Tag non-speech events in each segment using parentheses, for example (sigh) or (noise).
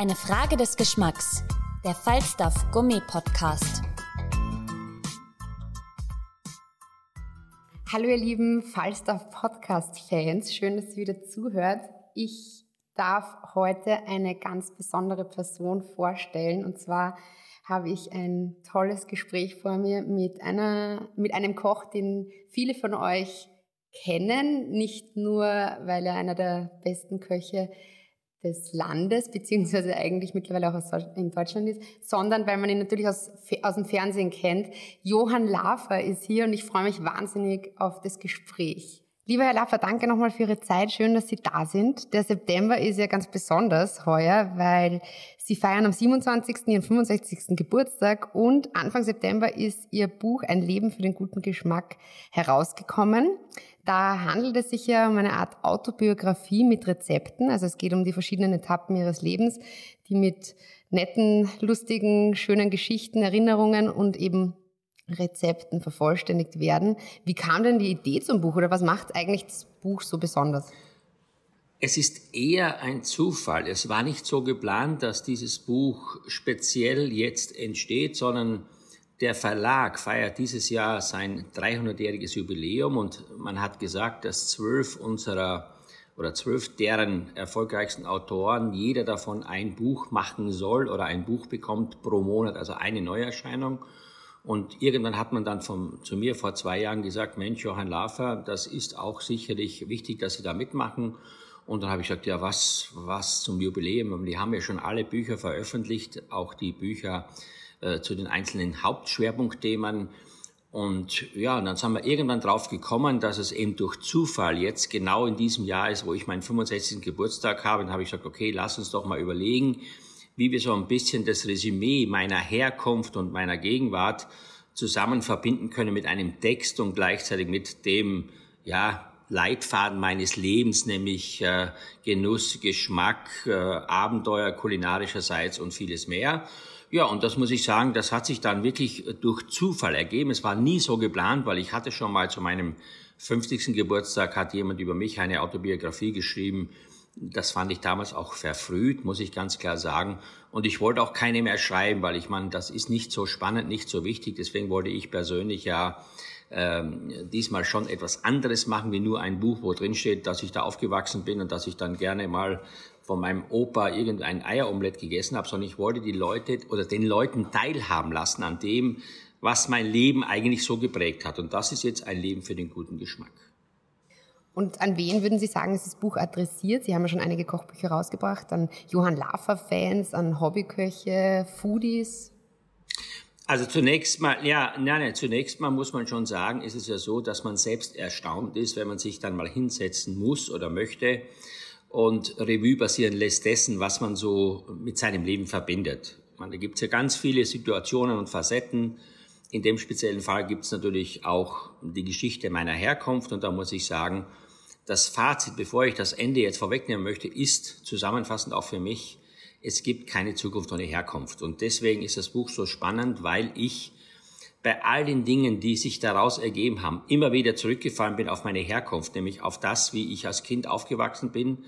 Eine Frage des Geschmacks. Der Falstaff Gummi Podcast. Hallo ihr lieben Falstaff Podcast-Fans, schön, dass ihr wieder zuhört. Ich darf heute eine ganz besondere Person vorstellen und zwar habe ich ein tolles Gespräch vor mir mit, einer, mit einem Koch, den viele von euch kennen, nicht nur, weil er einer der besten Köche des Landes, beziehungsweise eigentlich mittlerweile auch in Deutschland ist, sondern weil man ihn natürlich aus, aus dem Fernsehen kennt. Johann Lafer ist hier und ich freue mich wahnsinnig auf das Gespräch. Lieber Herr Laffer, danke nochmal für Ihre Zeit. Schön, dass Sie da sind. Der September ist ja ganz besonders heuer, weil Sie feiern am 27. Ihren 65. Geburtstag und Anfang September ist Ihr Buch Ein Leben für den guten Geschmack herausgekommen. Da handelt es sich ja um eine Art Autobiografie mit Rezepten. Also es geht um die verschiedenen Etappen Ihres Lebens, die mit netten, lustigen, schönen Geschichten, Erinnerungen und eben Rezepten vervollständigt werden. Wie kam denn die Idee zum Buch oder was macht eigentlich das Buch so besonders? Es ist eher ein Zufall. Es war nicht so geplant, dass dieses Buch speziell jetzt entsteht, sondern der Verlag feiert dieses Jahr sein 300-jähriges Jubiläum und man hat gesagt, dass zwölf unserer oder zwölf deren erfolgreichsten Autoren, jeder davon ein Buch machen soll oder ein Buch bekommt pro Monat, also eine Neuerscheinung. Und irgendwann hat man dann vom, zu mir vor zwei Jahren gesagt, Mensch, Johann Lafer, das ist auch sicherlich wichtig, dass Sie da mitmachen. Und dann habe ich gesagt, ja, was, was zum Jubiläum? Die haben ja schon alle Bücher veröffentlicht, auch die Bücher äh, zu den einzelnen Hauptschwerpunktthemen. Und ja, und dann sind wir irgendwann drauf gekommen, dass es eben durch Zufall jetzt genau in diesem Jahr ist, wo ich meinen 65. Geburtstag habe. Dann habe ich gesagt, okay, lass uns doch mal überlegen, wie wir so ein bisschen das Resümee meiner Herkunft und meiner Gegenwart zusammen verbinden können mit einem Text und gleichzeitig mit dem, ja, Leitfaden meines Lebens, nämlich äh, Genuss, Geschmack, äh, Abenteuer kulinarischerseits und vieles mehr. Ja, und das muss ich sagen, das hat sich dann wirklich durch Zufall ergeben. Es war nie so geplant, weil ich hatte schon mal zu meinem 50. Geburtstag hat jemand über mich eine Autobiografie geschrieben, das fand ich damals auch verfrüht, muss ich ganz klar sagen. Und ich wollte auch keine mehr schreiben, weil ich meine, das ist nicht so spannend, nicht so wichtig. Deswegen wollte ich persönlich ja ähm, diesmal schon etwas anderes machen, wie nur ein Buch, wo drin steht, dass ich da aufgewachsen bin und dass ich dann gerne mal von meinem Opa irgendein Eieromelett gegessen habe, sondern ich wollte die Leute oder den Leuten teilhaben lassen an dem, was mein Leben eigentlich so geprägt hat. Und das ist jetzt ein Leben für den guten Geschmack. Und an wen würden Sie sagen, ist das Buch adressiert? Sie haben ja schon einige Kochbücher rausgebracht, an Johann Lafer-Fans, an Hobbyköche, Foodies. Also zunächst mal, ja, nein, nein, zunächst mal muss man schon sagen, ist es ja so, dass man selbst erstaunt ist, wenn man sich dann mal hinsetzen muss oder möchte und Revue passieren lässt dessen, was man so mit seinem Leben verbindet. Man, da gibt es ja ganz viele Situationen und Facetten. In dem speziellen Fall gibt es natürlich auch die Geschichte meiner Herkunft und da muss ich sagen, das Fazit, bevor ich das Ende jetzt vorwegnehmen möchte, ist zusammenfassend auch für mich, es gibt keine Zukunft ohne Herkunft. Und deswegen ist das Buch so spannend, weil ich bei all den Dingen, die sich daraus ergeben haben, immer wieder zurückgefallen bin auf meine Herkunft, nämlich auf das, wie ich als Kind aufgewachsen bin,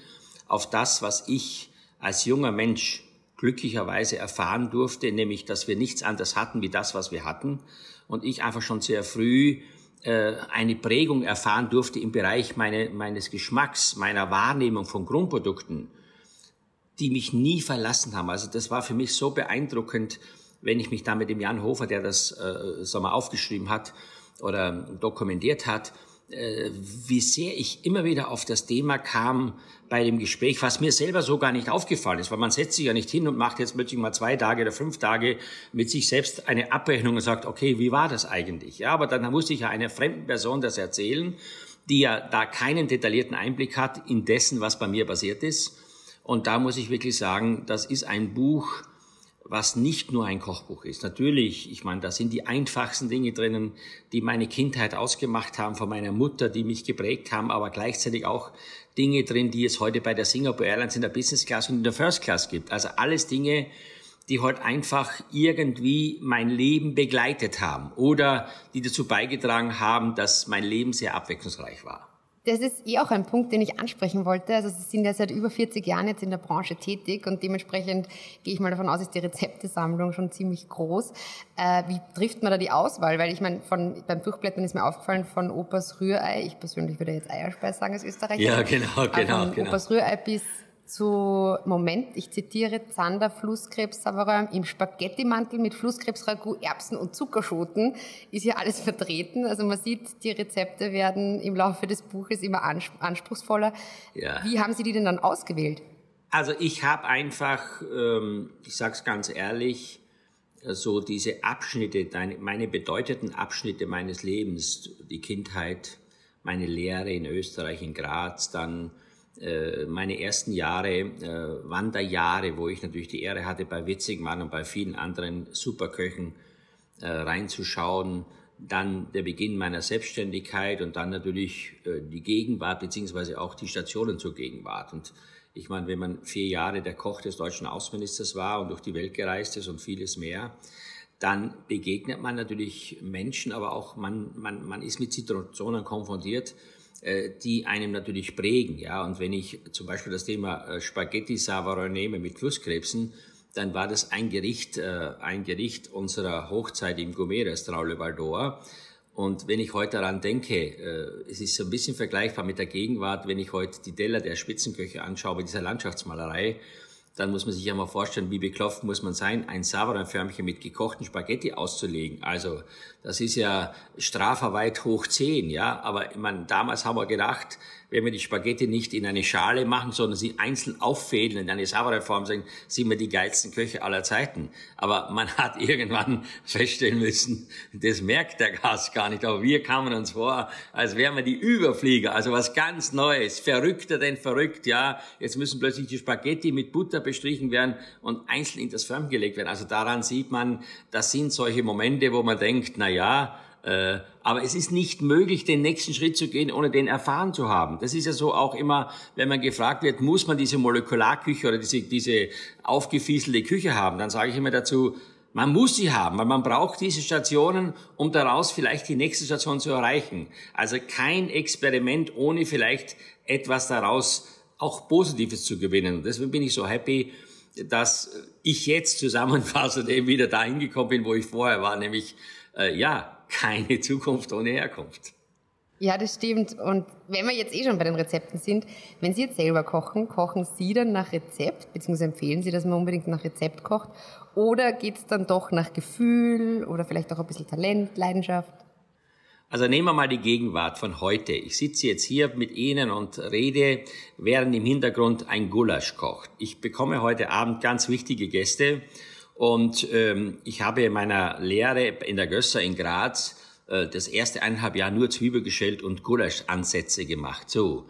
auf das, was ich als junger Mensch glücklicherweise erfahren durfte, nämlich, dass wir nichts anderes hatten wie das, was wir hatten. Und ich einfach schon sehr früh äh, eine Prägung erfahren durfte im Bereich meine, meines Geschmacks, meiner Wahrnehmung von Grundprodukten, die mich nie verlassen haben. Also das war für mich so beeindruckend, wenn ich mich da mit dem Jan Hofer, der das äh, sagen wir, aufgeschrieben hat oder dokumentiert hat, äh, wie sehr ich immer wieder auf das Thema kam bei dem Gespräch, was mir selber so gar nicht aufgefallen ist, weil man setzt sich ja nicht hin und macht jetzt plötzlich mal zwei Tage oder fünf Tage mit sich selbst eine Abrechnung und sagt, okay, wie war das eigentlich? Ja, aber dann musste ich ja einer fremden Person das erzählen, die ja da keinen detaillierten Einblick hat in dessen, was bei mir passiert ist. Und da muss ich wirklich sagen, das ist ein Buch, was nicht nur ein Kochbuch ist. Natürlich, ich meine, da sind die einfachsten Dinge drinnen, die meine Kindheit ausgemacht haben von meiner Mutter, die mich geprägt haben, aber gleichzeitig auch Dinge drin, die es heute bei der Singapore Airlines in der Business Class und in der First Class gibt. Also alles Dinge, die heute halt einfach irgendwie mein Leben begleitet haben oder die dazu beigetragen haben, dass mein Leben sehr abwechslungsreich war. Das ist eh auch ein Punkt, den ich ansprechen wollte. Also Sie sind ja seit über 40 Jahren jetzt in der Branche tätig und dementsprechend gehe ich mal davon aus, ist die Rezeptesammlung schon ziemlich groß. Äh, wie trifft man da die Auswahl? Weil ich meine, von, beim Durchblättern ist mir aufgefallen von Opas Rührei, ich persönlich würde jetzt Eierspeis sagen als Österreicher. Ja, genau, genau. Von genau. Opas Rührei bis zu, Moment, ich zitiere, Zander Flusskrebs Savarin im Spaghetti-Mantel mit Flusskrebs-Ragout, Erbsen und Zuckerschoten ist hier alles vertreten. Also man sieht, die Rezepte werden im Laufe des Buches immer anspruchsvoller. Ja. Wie haben Sie die denn dann ausgewählt? Also ich habe einfach, ähm, ich sage es ganz ehrlich, so diese Abschnitte, meine bedeuteten Abschnitte meines Lebens, die Kindheit, meine Lehre in Österreich, in Graz, dann meine ersten Jahre, äh, Wanderjahre, wo ich natürlich die Ehre hatte, bei Witzigmann und bei vielen anderen Superköchen äh, reinzuschauen. Dann der Beginn meiner Selbstständigkeit und dann natürlich die Gegenwart beziehungsweise auch die Stationen zur Gegenwart. Und ich meine, wenn man vier Jahre der Koch des deutschen Außenministers war und durch die Welt gereist ist und vieles mehr, dann begegnet man natürlich Menschen, aber auch man, man, man ist mit Situationen konfrontiert, äh, die einem natürlich prägen. Ja, und wenn ich zum Beispiel das Thema äh, Spaghetti Savarin nehme mit Flusskrebsen, dann war das ein Gericht, äh, ein Gericht unserer Hochzeit im Gourmet-Restaurant Le Val d'Or. Und wenn ich heute daran denke, es ist so ein bisschen vergleichbar mit der Gegenwart, wenn ich heute die Teller der Spitzenköche anschaue dieser Landschaftsmalerei, dann muss man sich ja mal vorstellen, wie beklopft muss man sein, ein Savarin-Förmchen mit gekochten Spaghetti auszulegen. Also das ist ja strafverweit hoch zehn, ja. Aber ich meine, damals haben wir gedacht, wenn wir die Spaghetti nicht in eine Schale machen, sondern sie einzeln auffädeln in eine saubere Form, sind, sind wir die geilsten Köche aller Zeiten. Aber man (laughs) hat irgendwann feststellen müssen, das merkt der Gast gar nicht. Aber wir kamen uns vor, als wären wir die Überflieger. Also was ganz Neues. Verrückter denn verrückt, ja. Jetzt müssen plötzlich die Spaghetti mit Butter bestrichen werden und einzeln in das Förmchen gelegt werden. Also daran sieht man, das sind solche Momente, wo man denkt, na ja, äh, aber es ist nicht möglich, den nächsten Schritt zu gehen, ohne den erfahren zu haben. Das ist ja so auch immer, wenn man gefragt wird, muss man diese Molekularküche oder diese, diese aufgefieselte Küche haben, dann sage ich immer dazu, man muss sie haben, weil man braucht diese Stationen, um daraus vielleicht die nächste Station zu erreichen. Also kein Experiment, ohne vielleicht etwas daraus auch Positives zu gewinnen. Deswegen bin ich so happy, dass ich jetzt zusammenfassend (laughs) eben wieder dahin gekommen bin, wo ich vorher war, nämlich äh, ja, keine Zukunft ohne Herkunft. Ja, das stimmt. Und wenn wir jetzt eh schon bei den Rezepten sind, wenn Sie jetzt selber kochen, kochen Sie dann nach Rezept, beziehungsweise empfehlen Sie, dass man unbedingt nach Rezept kocht? Oder geht es dann doch nach Gefühl oder vielleicht auch ein bisschen Talent, Leidenschaft? Also nehmen wir mal die Gegenwart von heute. Ich sitze jetzt hier mit Ihnen und rede, während im Hintergrund ein Gulasch kocht. Ich bekomme heute Abend ganz wichtige Gäste und ähm, ich habe in meiner Lehre in der Gösser in Graz äh, das erste eineinhalb Jahr nur Zwiebel geschält und Gulaschansätze gemacht. So.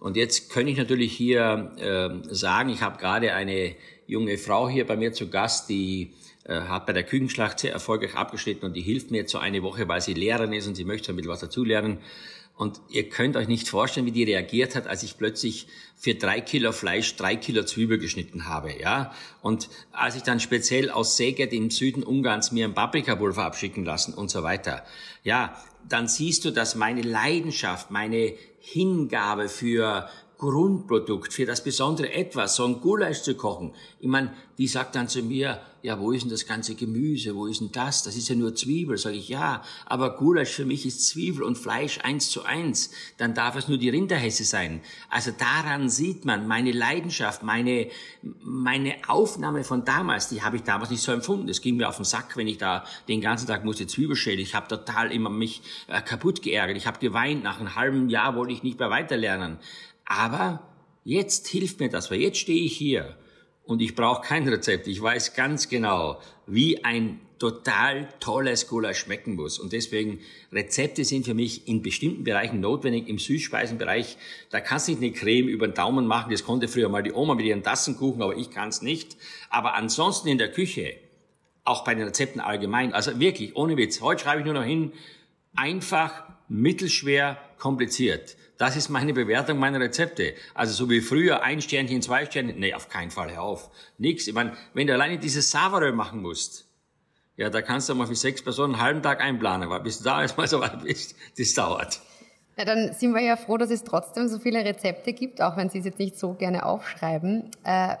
Und jetzt könnte ich natürlich hier äh, sagen, ich habe gerade eine junge Frau hier bei mir zu Gast, die hat bei der Küchenschlacht sehr erfolgreich abgeschnitten und die hilft mir jetzt so eine Woche, weil sie Lehrerin ist und sie möchte ein bisschen was dazulernen. Und ihr könnt euch nicht vorstellen, wie die reagiert hat, als ich plötzlich für drei Kilo Fleisch drei Kilo Zwiebel geschnitten habe, ja. Und als ich dann speziell aus Szeged im Süden Ungarns mir ein Paprikapulver abschicken lassen und so weiter. Ja, dann siehst du, dass meine Leidenschaft, meine Hingabe für Grundprodukt, für das besondere Etwas, so ein Gulasch zu kochen. Ich meine, die sagt dann zu mir, ja, wo ist denn das ganze Gemüse, wo ist denn das? Das ist ja nur Zwiebel. Sag ich, ja, aber Gulasch für mich ist Zwiebel und Fleisch eins zu eins. Dann darf es nur die Rinderhesse sein. Also daran sieht man meine Leidenschaft, meine, meine Aufnahme von damals, die habe ich damals nicht so empfunden. Es ging mir auf den Sack, wenn ich da den ganzen Tag musste Zwiebel schälen. Ich habe total immer mich äh, kaputt geärgert. Ich habe geweint. Nach einem halben Jahr wollte ich nicht mehr weiterlernen. Aber jetzt hilft mir das, weil jetzt stehe ich hier und ich brauche kein Rezept. Ich weiß ganz genau, wie ein total tolles Gulasch schmecken muss. Und deswegen, Rezepte sind für mich in bestimmten Bereichen notwendig. Im Süßspeisenbereich, da kannst du nicht eine Creme über den Daumen machen. Das konnte früher mal die Oma mit ihren Tassenkuchen, aber ich kann es nicht. Aber ansonsten in der Küche, auch bei den Rezepten allgemein, also wirklich, ohne Witz. Heute schreibe ich nur noch hin, einfach, mittelschwer, kompliziert. Das ist meine Bewertung meiner Rezepte. Also so wie früher ein Sternchen, zwei Sternchen. Nee, auf keinen Fall, hör auf. Nix. Ich meine, wenn du alleine dieses Savarö machen musst, ja, da kannst du mal für sechs Personen einen halben Tag einplanen, weil bis du da erstmal so weit bist, das dauert. Ja, dann sind wir ja froh, dass es trotzdem so viele Rezepte gibt, auch wenn Sie es jetzt nicht so gerne aufschreiben. Äh,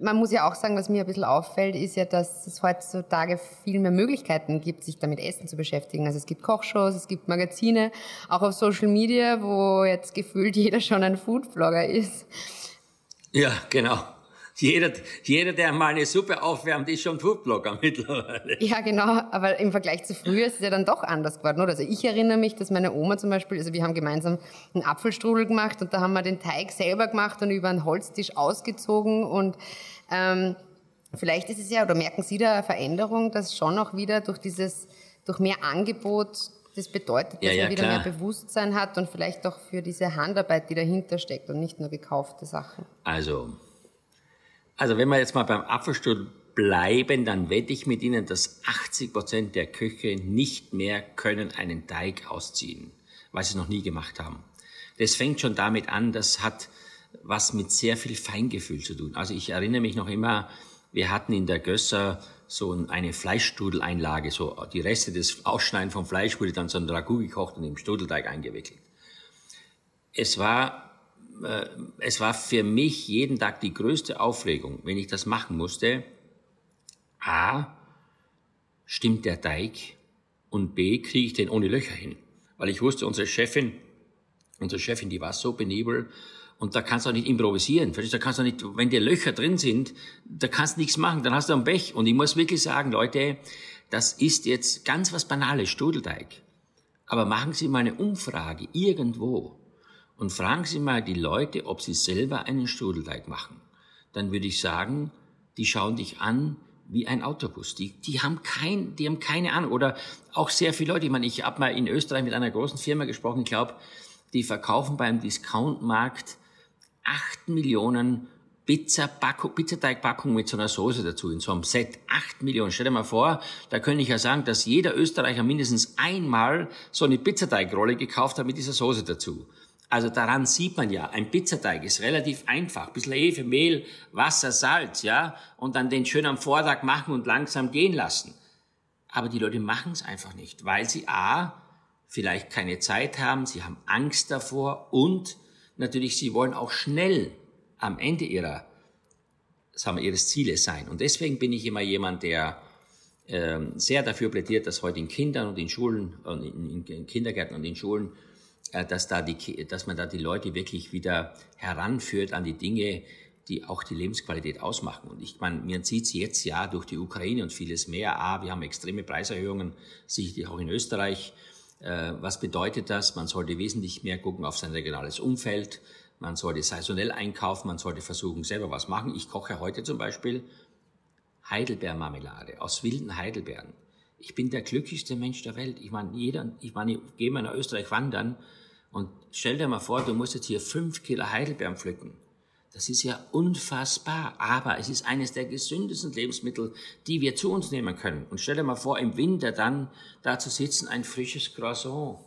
man muss ja auch sagen, was mir ein bisschen auffällt, ist ja, dass es heutzutage viel mehr Möglichkeiten gibt, sich damit Essen zu beschäftigen. Also es gibt Kochshows, es gibt Magazine, auch auf Social Media, wo jetzt gefühlt jeder schon ein Foodblogger ist. Ja, genau. Jeder, jeder, der mal eine Suppe aufwärmt, ist schon Foodblogger (laughs) mittlerweile. Ja, genau. Aber im Vergleich zu früher ist es ja dann doch anders geworden, oder? Also ich erinnere mich, dass meine Oma zum Beispiel, also wir haben gemeinsam einen Apfelstrudel gemacht und da haben wir den Teig selber gemacht und über einen Holztisch ausgezogen und ähm, vielleicht ist es ja, oder merken Sie da eine Veränderung, dass schon auch wieder durch dieses, durch mehr Angebot das bedeutet, dass ja, ja, man wieder klar. mehr Bewusstsein hat und vielleicht auch für diese Handarbeit, die dahinter steckt und nicht nur gekaufte Sachen. Also, also wenn wir jetzt mal beim Apfelstrudel bleiben, dann wette ich mit Ihnen, dass 80 Prozent der Köche nicht mehr können einen Teig ausziehen, weil sie es noch nie gemacht haben. Das fängt schon damit an, das hat was mit sehr viel Feingefühl zu tun. Also ich erinnere mich noch immer, wir hatten in der Gösser so eine Fleischstrudeleinlage, so die Reste des Ausschneiden vom Fleisch wurde dann so ein Ragout gekocht und im Strudelteig eingewickelt. Es war äh, es war für mich jeden Tag die größte Aufregung, wenn ich das machen musste. A, stimmt der Teig? Und B, kriege ich den ohne Löcher hin? Weil ich wusste, unsere Chefin, unsere Chefin, die war so benebelt, und da kannst du auch nicht improvisieren. Da kannst du nicht, wenn dir Löcher drin sind, da kannst du nichts machen, dann hast du einen Pech. Und ich muss wirklich sagen, Leute, das ist jetzt ganz was Banales, Studelteig. Aber machen Sie mal eine Umfrage irgendwo und fragen Sie mal die Leute, ob sie selber einen Strudelteig machen. Dann würde ich sagen, die schauen dich an wie ein Autobus. Die, die haben kein, die haben keine Ahnung. Oder auch sehr viele Leute. Ich meine, ich habe mal in Österreich mit einer großen Firma gesprochen. Ich glaube, die verkaufen beim Discountmarkt acht Millionen Pizza Pizzateigpackungen mit so einer Soße dazu, in so einem Set. Acht Millionen. Stell dir mal vor, da könnte ich ja sagen, dass jeder Österreicher mindestens einmal so eine Pizzateigrolle gekauft hat mit dieser Soße dazu. Also daran sieht man ja, ein Pizzateig ist relativ einfach. Ein bisschen Hefe, Mehl, Wasser, Salz, ja, und dann den schön am Vortag machen und langsam gehen lassen. Aber die Leute machen es einfach nicht, weil sie A, vielleicht keine Zeit haben, sie haben Angst davor und natürlich, sie wollen auch schnell am Ende ihrer, sagen wir, ihres Zieles sein. Und deswegen bin ich immer jemand, der äh, sehr dafür plädiert, dass heute in Kindern und in Schulen, in, in Kindergärten und in Schulen dass, da die, dass man da die Leute wirklich wieder heranführt an die Dinge, die auch die Lebensqualität ausmachen. Und ich meine, mir zieht sie jetzt ja durch die Ukraine und vieles mehr. A, wir haben extreme Preiserhöhungen, sicherlich auch in Österreich. Äh, was bedeutet das? Man sollte wesentlich mehr gucken auf sein regionales Umfeld. Man sollte saisonell einkaufen. Man sollte versuchen, selber was machen. Ich koche heute zum Beispiel Heidelbeermarmelade aus wilden Heidelbeeren. Ich bin der glücklichste Mensch der Welt. Ich meine, jeder, ich meine, ich gehe mal nach Österreich wandern und stell dir mal vor, du musst jetzt hier fünf Kilo Heidelbeeren pflücken. Das ist ja unfassbar, aber es ist eines der gesündesten Lebensmittel, die wir zu uns nehmen können. Und stell dir mal vor, im Winter dann da zu sitzen, ein frisches Croissant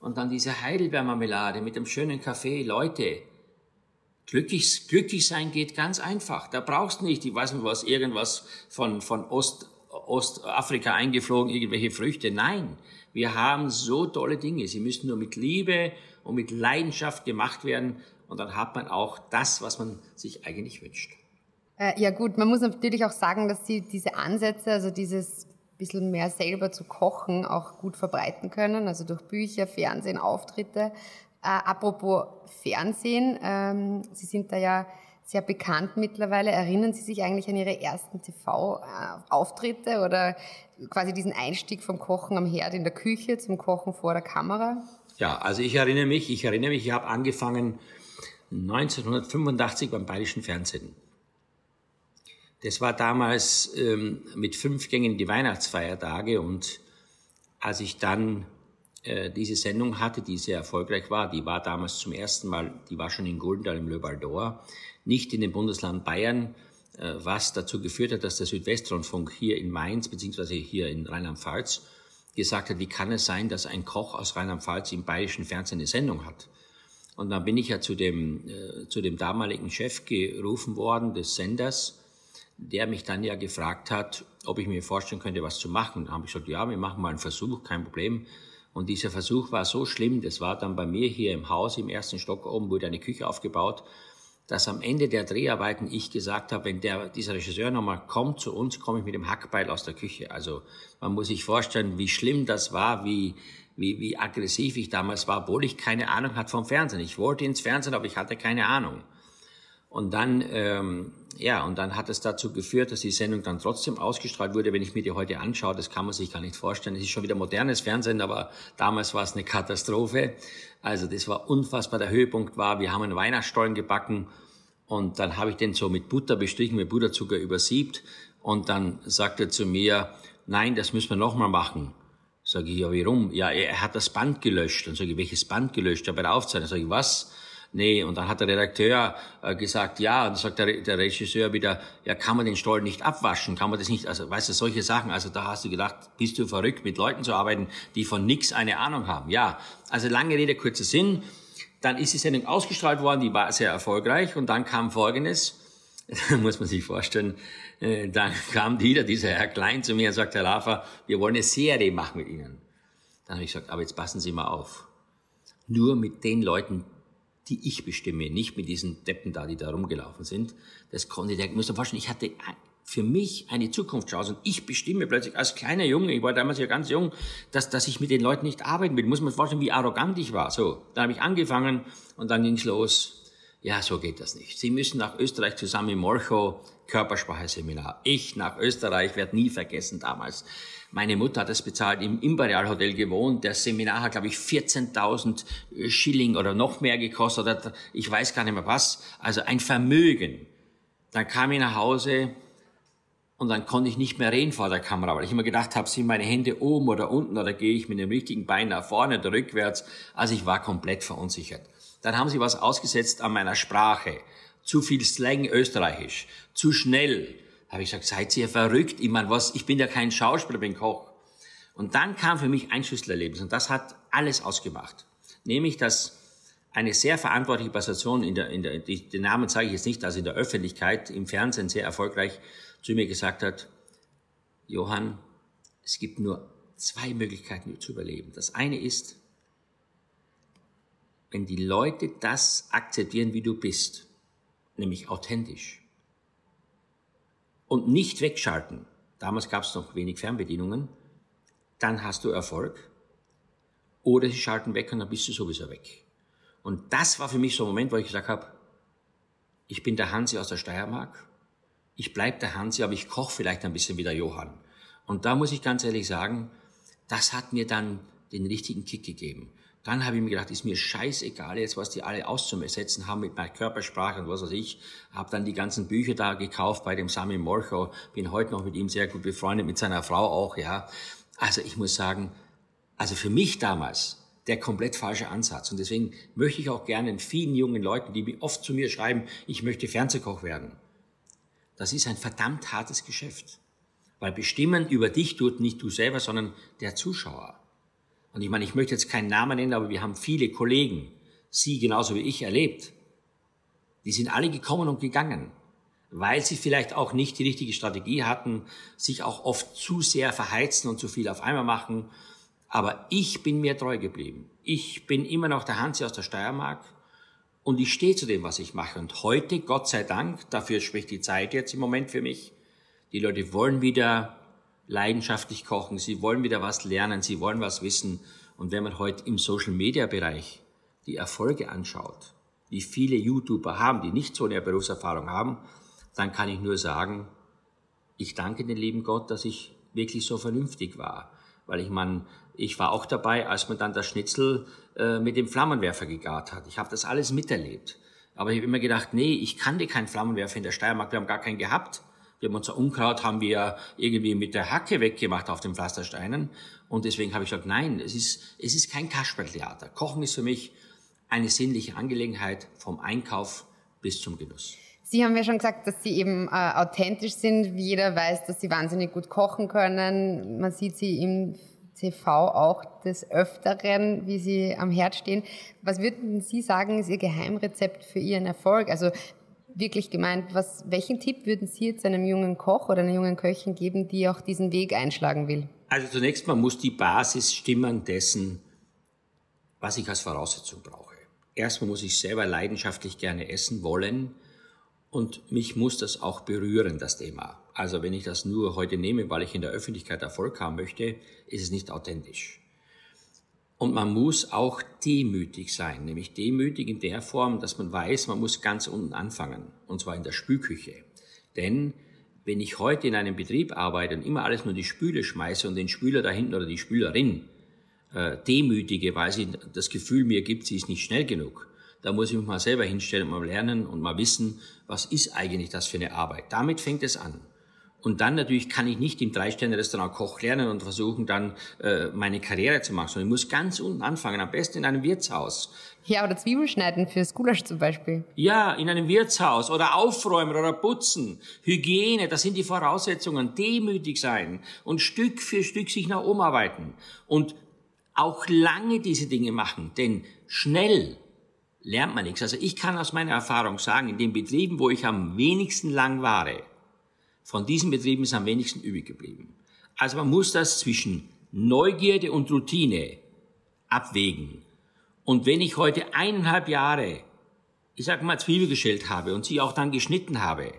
und dann diese Heidelbeermarmelade mit dem schönen Kaffee. Leute, glücklich, glücklich sein geht ganz einfach. Da brauchst nicht, ich weiß nicht was, irgendwas von, von Ost, Ostafrika eingeflogen, irgendwelche Früchte. Nein, wir haben so tolle Dinge. Sie müssen nur mit Liebe und mit Leidenschaft gemacht werden. Und dann hat man auch das, was man sich eigentlich wünscht. Äh, ja gut, man muss natürlich auch sagen, dass Sie diese Ansätze, also dieses bisschen mehr selber zu kochen, auch gut verbreiten können, also durch Bücher, Fernsehen, Auftritte. Äh, apropos Fernsehen, ähm, Sie sind da ja sehr bekannt mittlerweile. Erinnern Sie sich eigentlich an Ihre ersten TV-Auftritte oder quasi diesen Einstieg vom Kochen am Herd in der Küche zum Kochen vor der Kamera? Ja, also ich erinnere mich, ich erinnere mich, ich habe angefangen 1985 beim Bayerischen Fernsehen. Das war damals ähm, mit fünf Gängen die Weihnachtsfeiertage und als ich dann diese Sendung hatte, die sehr erfolgreich war, die war damals zum ersten Mal, die war schon in Guldal im Le Baldor, nicht in dem Bundesland Bayern, äh, was dazu geführt hat, dass der Südwestrundfunk hier in Mainz beziehungsweise hier in Rheinland-Pfalz gesagt hat, wie kann es sein, dass ein Koch aus Rheinland-Pfalz im bayerischen Fernsehen eine Sendung hat? Und dann bin ich ja zu dem, äh, zu dem damaligen Chef gerufen worden des Senders, der mich dann ja gefragt hat, ob ich mir vorstellen könnte, was zu machen. Da habe ich gesagt, ja, wir machen mal einen Versuch, kein Problem. Und dieser Versuch war so schlimm, das war dann bei mir hier im Haus im ersten Stock oben, wurde eine Küche aufgebaut, dass am Ende der Dreharbeiten ich gesagt habe, wenn der, dieser Regisseur nochmal kommt zu uns, komme ich mit dem Hackbeil aus der Küche. Also man muss sich vorstellen, wie schlimm das war, wie, wie, wie aggressiv ich damals war, obwohl ich keine Ahnung hatte vom Fernsehen. Ich wollte ins Fernsehen, aber ich hatte keine Ahnung. Und dann, ähm, ja, und dann hat es dazu geführt, dass die Sendung dann trotzdem ausgestrahlt wurde. Wenn ich mir die heute anschaue, das kann man sich gar nicht vorstellen. Es ist schon wieder modernes Fernsehen, aber damals war es eine Katastrophe. Also das war unfassbar. Der Höhepunkt war, wir haben einen Weihnachtsstollen gebacken und dann habe ich den so mit Butter bestrichen, mit Butterzucker übersiebt. Und dann sagt er zu mir, nein, das müssen wir nochmal machen. Sage ich, ja, warum? Ja, er hat das Band gelöscht. Dann sage ich, welches Band gelöscht? Ja, bei der Aufzeichnung. Sage ich, was? Nee, und dann hat der Redakteur äh, gesagt, ja, und dann sagt der, der Regisseur wieder, ja, kann man den Stollen nicht abwaschen, kann man das nicht, also weißt du, solche Sachen, also da hast du gedacht, bist du verrückt, mit Leuten zu arbeiten, die von nix eine Ahnung haben. Ja, also lange Rede, kurzer Sinn, dann ist die Sendung ausgestrahlt worden, die war sehr erfolgreich und dann kam Folgendes, (laughs) muss man sich vorstellen, äh, dann kam wieder dieser Herr Klein zu mir und sagt, Herr Lafer, wir wollen eine Serie machen mit Ihnen. Dann habe ich gesagt, aber jetzt passen Sie mal auf. Nur mit den Leuten, die ich bestimme, nicht mit diesen Deppen da, die da rumgelaufen sind. Das konnte der, muss man vorstellen, ich hatte für mich eine Zukunftschance und ich bestimme plötzlich als kleiner Junge, ich war damals ja ganz jung, dass, dass ich mit den Leuten nicht arbeiten will. Muss man vorstellen, wie arrogant ich war. So, dann habe ich angefangen und dann ging's los. Ja, so geht das nicht. Sie müssen nach Österreich zusammen in Molchow Körpersprache-Seminar. Ich nach Österreich werde nie vergessen damals. Meine Mutter hat das bezahlt, im Imperial Hotel gewohnt. Das Seminar hat, glaube ich, 14.000 äh, Schilling oder noch mehr gekostet. Oder ich weiß gar nicht mehr was. Also ein Vermögen. Dann kam ich nach Hause und dann konnte ich nicht mehr reden vor der Kamera, weil ich immer gedacht habe, sind meine Hände oben oder unten oder gehe ich mit dem richtigen Bein nach vorne oder rückwärts. Also ich war komplett verunsichert. Dann haben sie was ausgesetzt an meiner Sprache. Zu viel Slang österreichisch. Zu schnell habe ich gesagt, seid ihr verrückt? Ich meine, was, ich bin ja kein Schauspieler, bin Koch. Und dann kam für mich ein Schlüsselerlebnis und das hat alles ausgemacht. Nämlich, dass eine sehr verantwortliche Person in der, in der den Namen sage ich jetzt nicht, also in der Öffentlichkeit, im Fernsehen sehr erfolgreich zu mir gesagt hat, Johann, es gibt nur zwei Möglichkeiten zu überleben. Das eine ist, wenn die Leute das akzeptieren, wie du bist, nämlich authentisch, und nicht wegschalten, damals gab es noch wenig Fernbedienungen, dann hast du Erfolg. Oder sie schalten weg und dann bist du sowieso weg. Und das war für mich so ein Moment, wo ich gesagt habe, ich bin der Hansi aus der Steiermark, ich bleib der Hansi, aber ich koche vielleicht ein bisschen wie der Johann. Und da muss ich ganz ehrlich sagen, das hat mir dann den richtigen Kick gegeben. Dann habe ich mir gedacht, ist mir scheißegal jetzt, was die alle auszusetzen haben mit meiner Körpersprache und was weiß ich. Habe dann die ganzen Bücher da gekauft bei dem Sami Molcho. Bin heute noch mit ihm sehr gut befreundet, mit seiner Frau auch, ja. Also ich muss sagen, also für mich damals der komplett falsche Ansatz. Und deswegen möchte ich auch gerne vielen jungen Leuten, die oft zu mir schreiben, ich möchte Fernsehkoch werden. Das ist ein verdammt hartes Geschäft. Weil bestimmen über dich tut nicht du selber, sondern der Zuschauer. Und ich meine, ich möchte jetzt keinen Namen nennen, aber wir haben viele Kollegen, Sie genauso wie ich erlebt. Die sind alle gekommen und gegangen. weil sie vielleicht auch nicht die richtige Strategie hatten, sich auch oft zu sehr verheizen und zu viel auf einmal machen. Aber ich bin mir treu geblieben. Ich bin immer noch der Hansi aus der Steiermark und ich stehe zu dem, was ich mache. Und heute, Gott sei Dank, dafür spricht die Zeit jetzt im Moment für mich, die Leute wollen wieder leidenschaftlich kochen, sie wollen wieder was lernen, sie wollen was wissen. Und wenn man heute im Social-Media-Bereich die Erfolge anschaut, wie viele YouTuber haben, die nicht so eine Berufserfahrung haben, dann kann ich nur sagen, ich danke den lieben Gott, dass ich wirklich so vernünftig war. Weil ich man, ich war auch dabei, als man dann das Schnitzel äh, mit dem Flammenwerfer gegart hat. Ich habe das alles miterlebt. Aber ich habe immer gedacht, nee, ich kannte keinen Flammenwerfer in der Steiermark, wir haben gar keinen gehabt. Wir haben unser Unkraut haben wir irgendwie mit der Hacke weggemacht auf den Pflastersteinen. Und deswegen habe ich gesagt, nein, es ist, es ist kein Kasperltheater. Kochen ist für mich eine sinnliche Angelegenheit vom Einkauf bis zum Genuss. Sie haben ja schon gesagt, dass Sie eben äh, authentisch sind. Jeder weiß, dass Sie wahnsinnig gut kochen können. Man sieht Sie im TV auch des Öfteren, wie Sie am Herd stehen. Was würden Sie sagen, ist Ihr Geheimrezept für Ihren Erfolg? Also wirklich gemeint, was, welchen Tipp würden Sie jetzt einem jungen Koch oder einer jungen Köchin geben, die auch diesen Weg einschlagen will? Also zunächst mal muss die Basis stimmen dessen, was ich als Voraussetzung brauche. Erstmal muss ich selber leidenschaftlich gerne essen wollen und mich muss das auch berühren, das Thema. Also wenn ich das nur heute nehme, weil ich in der Öffentlichkeit Erfolg haben möchte, ist es nicht authentisch. Und man muss auch demütig sein, nämlich demütig in der Form, dass man weiß, man muss ganz unten anfangen, und zwar in der Spülküche. Denn wenn ich heute in einem Betrieb arbeite und immer alles nur die Spüle schmeiße und den Spüler da hinten oder die Spülerin äh, demütige, weil sie das Gefühl mir gibt, sie ist nicht schnell genug, da muss ich mich mal selber hinstellen und mal lernen und mal wissen, was ist eigentlich das für eine Arbeit. Damit fängt es an. Und dann natürlich kann ich nicht im Drei-Sterne-Restaurant Koch lernen und versuchen dann äh, meine Karriere zu machen, sondern ich muss ganz unten anfangen, am besten in einem Wirtshaus. Ja, oder Zwiebelschneiden fürs Gulasch zum Beispiel. Ja, in einem Wirtshaus oder aufräumen oder putzen. Hygiene, das sind die Voraussetzungen. Demütig sein und Stück für Stück sich nach oben arbeiten. Und auch lange diese Dinge machen, denn schnell lernt man nichts. Also ich kann aus meiner Erfahrung sagen, in den Betrieben, wo ich am wenigsten lang war, von diesen Betrieben ist am wenigsten übrig geblieben. Also man muss das zwischen Neugierde und Routine abwägen. Und wenn ich heute eineinhalb Jahre, ich sag mal, Zwiebel geschält habe und sie auch dann geschnitten habe,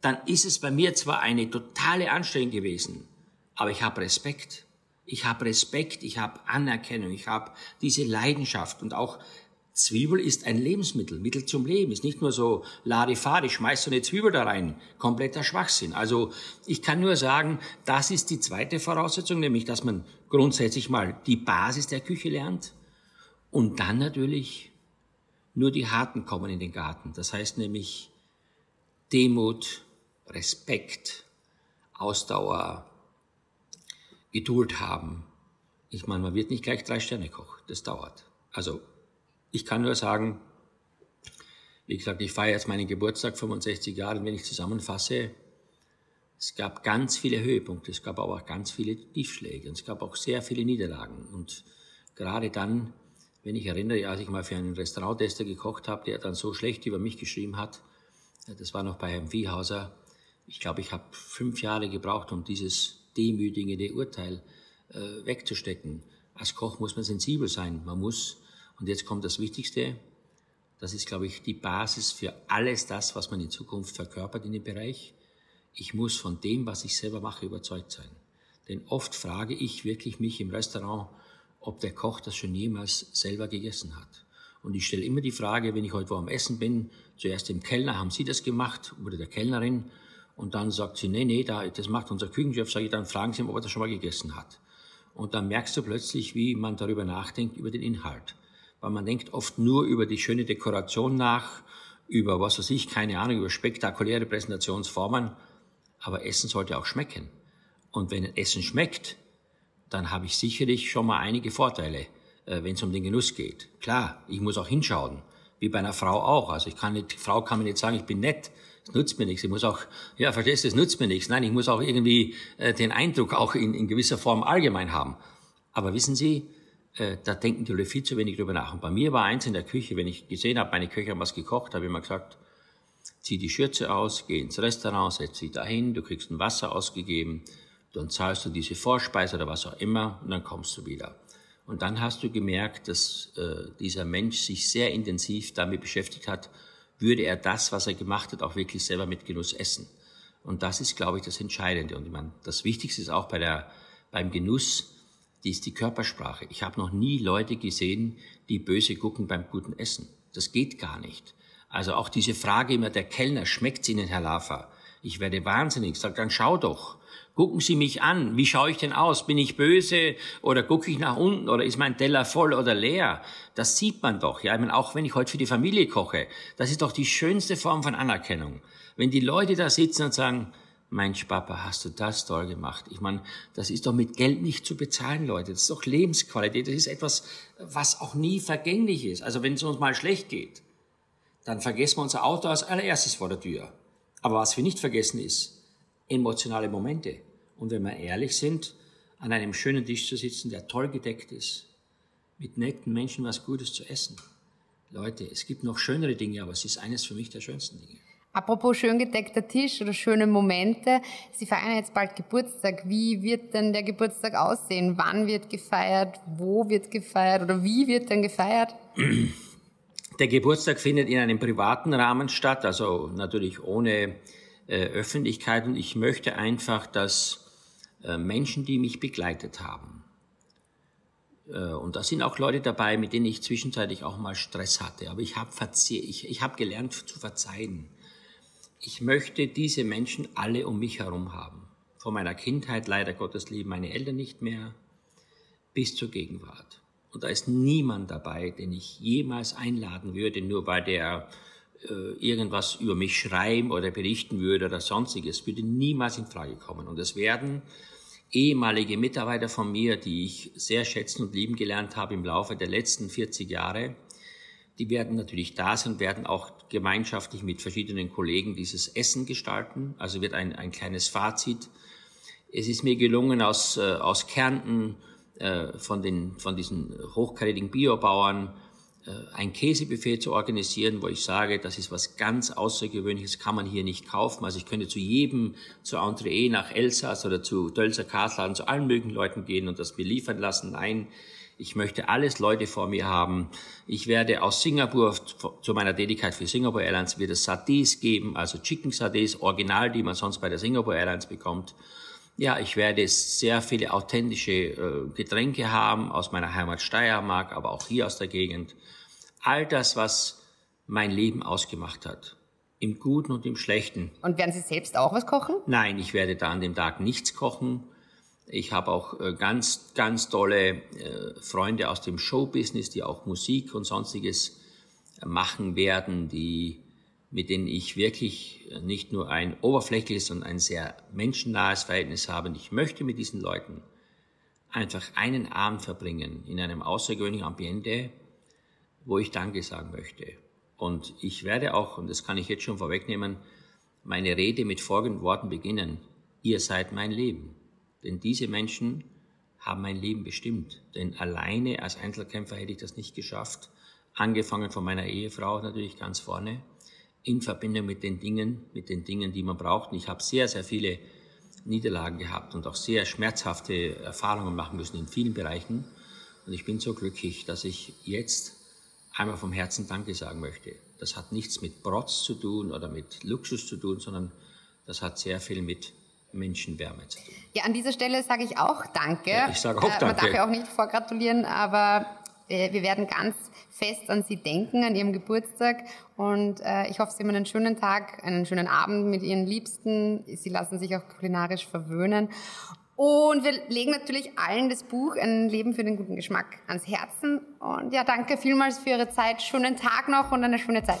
dann ist es bei mir zwar eine totale Anstrengung gewesen, aber ich habe Respekt. Ich habe Respekt, ich habe Anerkennung, ich habe diese Leidenschaft und auch Zwiebel ist ein Lebensmittel, Mittel zum Leben. Ist nicht nur so Larifari, schmeißt so eine Zwiebel da rein. Kompletter Schwachsinn. Also ich kann nur sagen, das ist die zweite Voraussetzung, nämlich dass man grundsätzlich mal die Basis der Küche lernt und dann natürlich nur die Harten kommen in den Garten. Das heißt nämlich Demut, Respekt, Ausdauer, Geduld haben. Ich meine, man wird nicht gleich drei Sterne Koch. Das dauert. Also, ich kann nur sagen, wie gesagt, ich feiere jetzt meinen Geburtstag, 65 Jahre, und wenn ich zusammenfasse, es gab ganz viele Höhepunkte, es gab aber auch ganz viele Tiefschläge und es gab auch sehr viele Niederlagen. Und gerade dann, wenn ich erinnere, als ich mal für einen Restauranttester gekocht habe, der dann so schlecht über mich geschrieben hat, das war noch bei Herrn Viehhauser, ich glaube, ich habe fünf Jahre gebraucht, um dieses demütigende Urteil äh, wegzustecken. Als Koch muss man sensibel sein. Man muss, und jetzt kommt das Wichtigste, das ist, glaube ich, die Basis für alles das, was man in Zukunft verkörpert in dem Bereich. Ich muss von dem, was ich selber mache, überzeugt sein. Denn oft frage ich wirklich mich im Restaurant, ob der Koch das schon jemals selber gegessen hat. Und ich stelle immer die Frage, wenn ich heute wo am Essen bin, zuerst dem Kellner, haben Sie das gemacht? Oder der Kellnerin? Und dann sagt sie, nee, nee, das macht unser Küchenchef. Sag ich, dann fragen Sie ihn, ob er das schon mal gegessen hat. Und dann merkst du plötzlich, wie man darüber nachdenkt, über den Inhalt. Weil man denkt oft nur über die schöne Dekoration nach, über was weiß ich, keine Ahnung, über spektakuläre Präsentationsformen. Aber Essen sollte auch schmecken. Und wenn Essen schmeckt, dann habe ich sicherlich schon mal einige Vorteile, äh, wenn es um den Genuss geht. Klar, ich muss auch hinschauen, wie bei einer Frau auch. Also ich kann nicht, Frau kann mir nicht sagen, ich bin nett, das nutzt mir nichts. Ich muss auch, ja, verstehst du, es nutzt mir nichts. Nein, ich muss auch irgendwie äh, den Eindruck auch in, in gewisser Form allgemein haben. Aber wissen Sie, da denken die Leute viel zu wenig drüber nach. Und bei mir war eins in der Küche, wenn ich gesehen habe, meine Köche haben was gekocht, habe ich immer gesagt, zieh die Schürze aus, geh ins Restaurant, setz dich dahin, du kriegst ein Wasser ausgegeben, dann zahlst du diese Vorspeise oder was auch immer und dann kommst du wieder. Und dann hast du gemerkt, dass äh, dieser Mensch sich sehr intensiv damit beschäftigt hat, würde er das, was er gemacht hat, auch wirklich selber mit Genuss essen. Und das ist, glaube ich, das Entscheidende. Und ich meine, das Wichtigste ist auch bei der, beim Genuss, die ist die Körpersprache. Ich habe noch nie Leute gesehen, die böse gucken beim guten Essen. Das geht gar nicht. Also auch diese Frage immer, der Kellner, schmeckt's Ihnen, Herr Lafer? Ich werde wahnsinnig. Sag, dann schau doch. Gucken Sie mich an. Wie schaue ich denn aus? Bin ich böse oder gucke ich nach unten oder ist mein Teller voll oder leer? Das sieht man doch. Ja, ich meine, auch wenn ich heute für die Familie koche, das ist doch die schönste Form von Anerkennung. Wenn die Leute da sitzen und sagen, Mensch, Papa, hast du das toll gemacht? Ich meine, das ist doch mit Geld nicht zu bezahlen, Leute. Das ist doch Lebensqualität. Das ist etwas, was auch nie vergänglich ist. Also wenn es uns mal schlecht geht, dann vergessen wir unser Auto als allererstes vor der Tür. Aber was wir nicht vergessen ist, emotionale Momente. Und wenn wir ehrlich sind, an einem schönen Tisch zu sitzen, der toll gedeckt ist, mit netten Menschen was Gutes zu essen. Leute, es gibt noch schönere Dinge, aber es ist eines für mich der schönsten Dinge. Apropos schön gedeckter Tisch oder schöne Momente. Sie feiern jetzt bald Geburtstag. Wie wird denn der Geburtstag aussehen? Wann wird gefeiert? Wo wird gefeiert? Oder wie wird denn gefeiert? Der Geburtstag findet in einem privaten Rahmen statt, also natürlich ohne äh, Öffentlichkeit. Und ich möchte einfach, dass äh, Menschen, die mich begleitet haben, äh, und da sind auch Leute dabei, mit denen ich zwischenzeitlich auch mal Stress hatte, aber ich habe ich, ich hab gelernt zu verzeihen. Ich möchte diese Menschen alle um mich herum haben. Von meiner Kindheit, leider Gottes lieben meine Eltern nicht mehr, bis zur Gegenwart. Und da ist niemand dabei, den ich jemals einladen würde, nur weil der äh, irgendwas über mich schreiben oder berichten würde oder sonstiges. Würde niemals in Frage kommen. Und es werden ehemalige Mitarbeiter von mir, die ich sehr schätzen und lieben gelernt habe im Laufe der letzten 40 Jahre, die werden natürlich da sein, werden auch gemeinschaftlich mit verschiedenen Kollegen dieses Essen gestalten. Also wird ein, ein kleines Fazit. Es ist mir gelungen, aus, äh, aus Kärnten äh, von, den, von diesen hochkarätigen Biobauern äh, ein Käsebuffet zu organisieren, wo ich sage, das ist was ganz Außergewöhnliches, kann man hier nicht kaufen. Also ich könnte zu jedem, zu Entree nach Elsass oder zu Dölzer Kasladen, zu allen möglichen Leuten gehen und das mir liefern lassen. Nein, ich möchte alles Leute vor mir haben. Ich werde aus Singapur zu meiner Tätigkeit für Singapore Airlines wird es Sardis geben, also Chicken Sardis, original, die man sonst bei der Singapore Airlines bekommt. Ja, ich werde sehr viele authentische äh, Getränke haben aus meiner Heimat Steiermark, aber auch hier aus der Gegend. All das, was mein Leben ausgemacht hat. Im Guten und im Schlechten. Und werden Sie selbst auch was kochen? Nein, ich werde da an dem Tag nichts kochen. Ich habe auch äh, ganz, ganz tolle äh, Freunde aus dem Showbusiness, die auch Musik und sonstiges äh, machen werden, die, mit denen ich wirklich nicht nur ein oberflächliches, sondern ein sehr menschennahes Verhältnis habe. Und ich möchte mit diesen Leuten einfach einen Abend verbringen in einem außergewöhnlichen Ambiente, wo ich Danke sagen möchte. Und ich werde auch, und das kann ich jetzt schon vorwegnehmen, meine Rede mit folgenden Worten beginnen. Ihr seid mein Leben. Denn diese Menschen haben mein Leben bestimmt. Denn alleine als Einzelkämpfer hätte ich das nicht geschafft. Angefangen von meiner Ehefrau natürlich ganz vorne. In Verbindung mit den Dingen, mit den Dingen, die man braucht. Und ich habe sehr, sehr viele Niederlagen gehabt und auch sehr schmerzhafte Erfahrungen machen müssen in vielen Bereichen. Und ich bin so glücklich, dass ich jetzt einmal vom Herzen Danke sagen möchte. Das hat nichts mit Protz zu tun oder mit Luxus zu tun, sondern das hat sehr viel mit Menschenwärme zu tun. Ja, an dieser Stelle sage ich auch Danke. Ja, ich sage auch Danke. man darf ja auch nicht vorgratulieren, aber äh, wir werden ganz fest an Sie denken, an Ihrem Geburtstag. Und äh, ich hoffe, Sie haben einen schönen Tag, einen schönen Abend mit Ihren Liebsten. Sie lassen sich auch kulinarisch verwöhnen. Und wir legen natürlich allen das Buch Ein Leben für den guten Geschmack ans Herzen. Und ja, danke vielmals für Ihre Zeit. Schönen Tag noch und eine schöne Zeit.